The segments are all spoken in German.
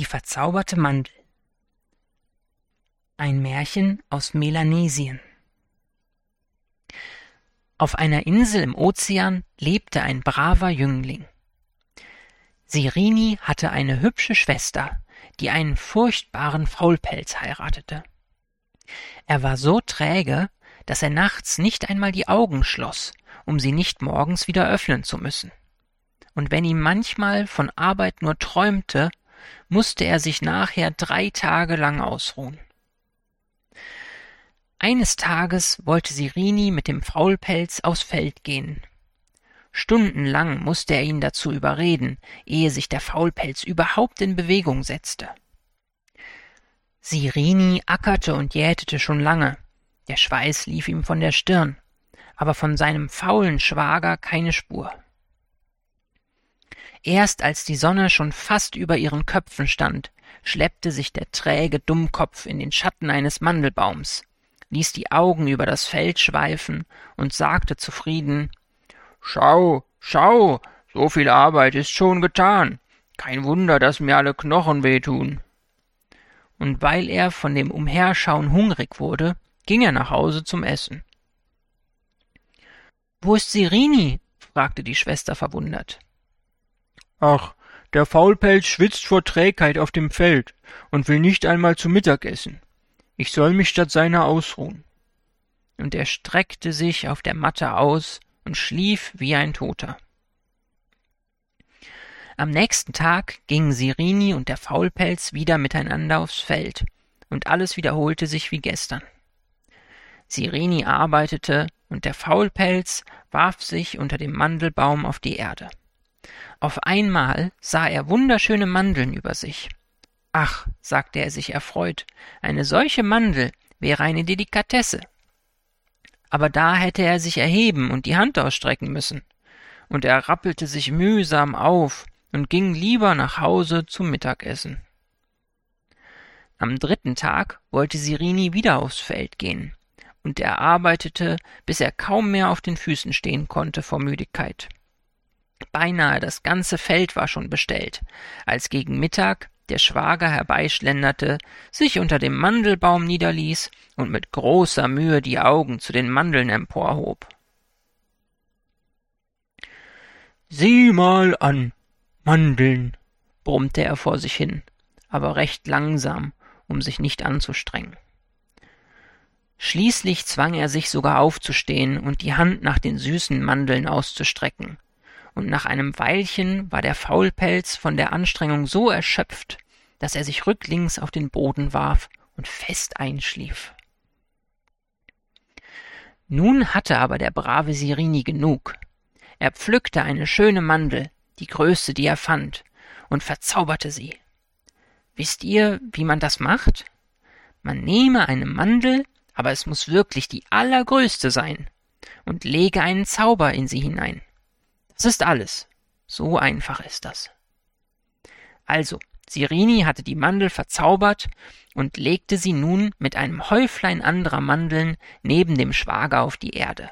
Die verzauberte Mandel Ein Märchen aus Melanesien Auf einer Insel im Ozean lebte ein braver Jüngling. Sirini hatte eine hübsche Schwester, die einen furchtbaren Faulpelz heiratete. Er war so träge, dass er nachts nicht einmal die Augen schloss, um sie nicht morgens wieder öffnen zu müssen. Und wenn ihm manchmal von Arbeit nur träumte, musste er sich nachher drei Tage lang ausruhen. Eines Tages wollte Sirini mit dem Faulpelz aufs Feld gehen. Stundenlang musste er ihn dazu überreden, ehe sich der Faulpelz überhaupt in Bewegung setzte. Sirini ackerte und jätete schon lange, der Schweiß lief ihm von der Stirn, aber von seinem faulen Schwager keine Spur. Erst als die Sonne schon fast über ihren Köpfen stand, schleppte sich der träge Dummkopf in den Schatten eines Mandelbaums, ließ die Augen über das Feld schweifen und sagte zufrieden Schau, schau, so viel Arbeit ist schon getan. Kein Wunder, dass mir alle Knochen wehtun. Und weil er von dem Umherschauen hungrig wurde, ging er nach Hause zum Essen. Wo ist Sirini? fragte die Schwester verwundert. Ach, der Faulpelz schwitzt vor Trägheit auf dem Feld und will nicht einmal zu Mittag essen. Ich soll mich statt seiner ausruhen. Und er streckte sich auf der Matte aus und schlief wie ein Toter. Am nächsten Tag gingen Sirini und der Faulpelz wieder miteinander aufs Feld, und alles wiederholte sich wie gestern. Sirini arbeitete, und der Faulpelz warf sich unter dem Mandelbaum auf die Erde. Auf einmal sah er wunderschöne Mandeln über sich. Ach, sagte er sich erfreut, eine solche Mandel wäre eine Delikatesse. Aber da hätte er sich erheben und die Hand ausstrecken müssen. Und er rappelte sich mühsam auf und ging lieber nach Hause zum Mittagessen. Am dritten Tag wollte Sirini wieder aufs Feld gehen, und er arbeitete, bis er kaum mehr auf den Füßen stehen konnte vor Müdigkeit. Beinahe das ganze Feld war schon bestellt, als gegen Mittag der Schwager herbeischlenderte, sich unter dem Mandelbaum niederließ und mit großer Mühe die Augen zu den Mandeln emporhob. Sieh mal an, Mandeln, brummte er vor sich hin, aber recht langsam, um sich nicht anzustrengen. Schließlich zwang er sich sogar aufzustehen und die Hand nach den süßen Mandeln auszustrecken, und nach einem Weilchen war der Faulpelz von der Anstrengung so erschöpft, dass er sich rücklings auf den Boden warf und fest einschlief. Nun hatte aber der brave Sirini genug. Er pflückte eine schöne Mandel, die größte, die er fand, und verzauberte sie. Wisst ihr, wie man das macht? Man nehme eine Mandel, aber es muss wirklich die allergrößte sein, und lege einen Zauber in sie hinein. Das ist alles. So einfach ist das. Also, Sirini hatte die Mandel verzaubert und legte sie nun mit einem Häuflein anderer Mandeln neben dem Schwager auf die Erde.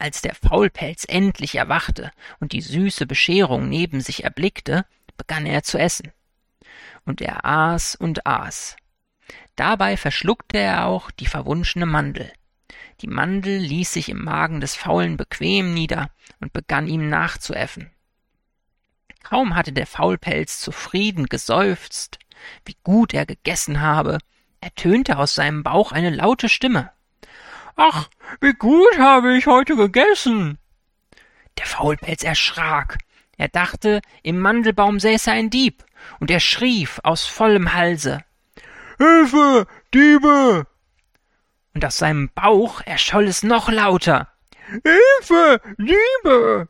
Als der Faulpelz endlich erwachte und die süße Bescherung neben sich erblickte, begann er zu essen. Und er aß und aß. Dabei verschluckte er auch die verwunschene Mandel. Die Mandel ließ sich im Magen des Faulen bequem nieder und begann ihm nachzuäffen. Kaum hatte der Faulpelz zufrieden geseufzt, wie gut er gegessen habe, ertönte aus seinem Bauch eine laute Stimme. Ach, wie gut habe ich heute gegessen. Der Faulpelz erschrak. Er dachte, im Mandelbaum säße ein Dieb, und er schrie aus vollem Halse. Hilfe, Diebe! Und aus seinem Bauch erscholl es noch lauter. Hilfe, Liebe!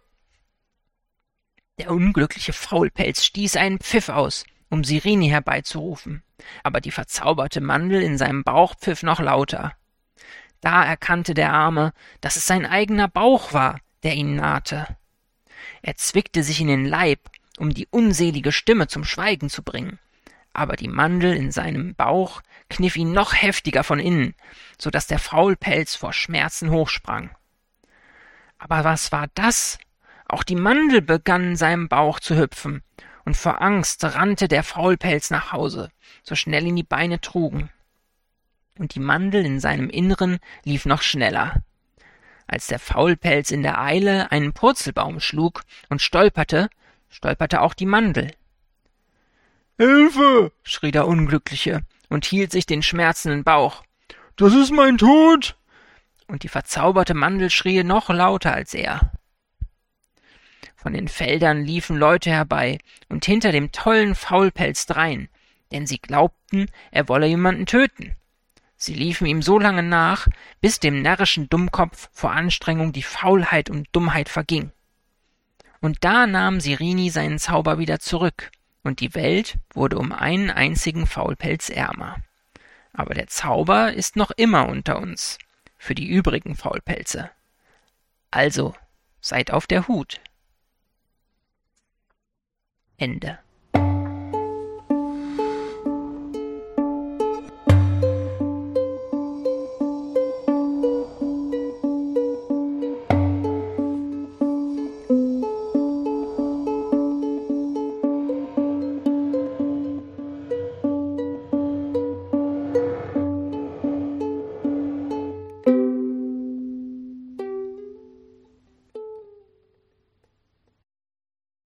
Der unglückliche Faulpelz stieß einen Pfiff aus, um Sirini herbeizurufen, aber die verzauberte Mandel in seinem Bauch pfiff noch lauter. Da erkannte der Arme, dass es sein eigener Bauch war, der ihn nahte. Er zwickte sich in den Leib, um die unselige Stimme zum Schweigen zu bringen, aber die Mandel in seinem Bauch kniff ihn noch heftiger von innen, so dass der Faulpelz vor Schmerzen hochsprang. Aber was war das? Auch die Mandel begann in seinem Bauch zu hüpfen, und vor Angst rannte der Faulpelz nach Hause, so schnell ihn die Beine trugen. Und die Mandel in seinem Inneren lief noch schneller. Als der Faulpelz in der Eile einen Purzelbaum schlug und stolperte, stolperte auch die Mandel. Hilfe! schrie der Unglückliche und hielt sich den schmerzenden Bauch. Das ist mein Tod! Und die verzauberte Mandel schrie noch lauter als er. Von den Feldern liefen Leute herbei und hinter dem tollen Faulpelz drein, denn sie glaubten, er wolle jemanden töten. Sie liefen ihm so lange nach, bis dem närrischen Dummkopf vor Anstrengung die Faulheit und Dummheit verging. Und da nahm Sirini seinen Zauber wieder zurück, und die Welt wurde um einen einzigen Faulpelz ärmer. Aber der Zauber ist noch immer unter uns, für die übrigen Faulpelze. Also, seid auf der Hut. Ende.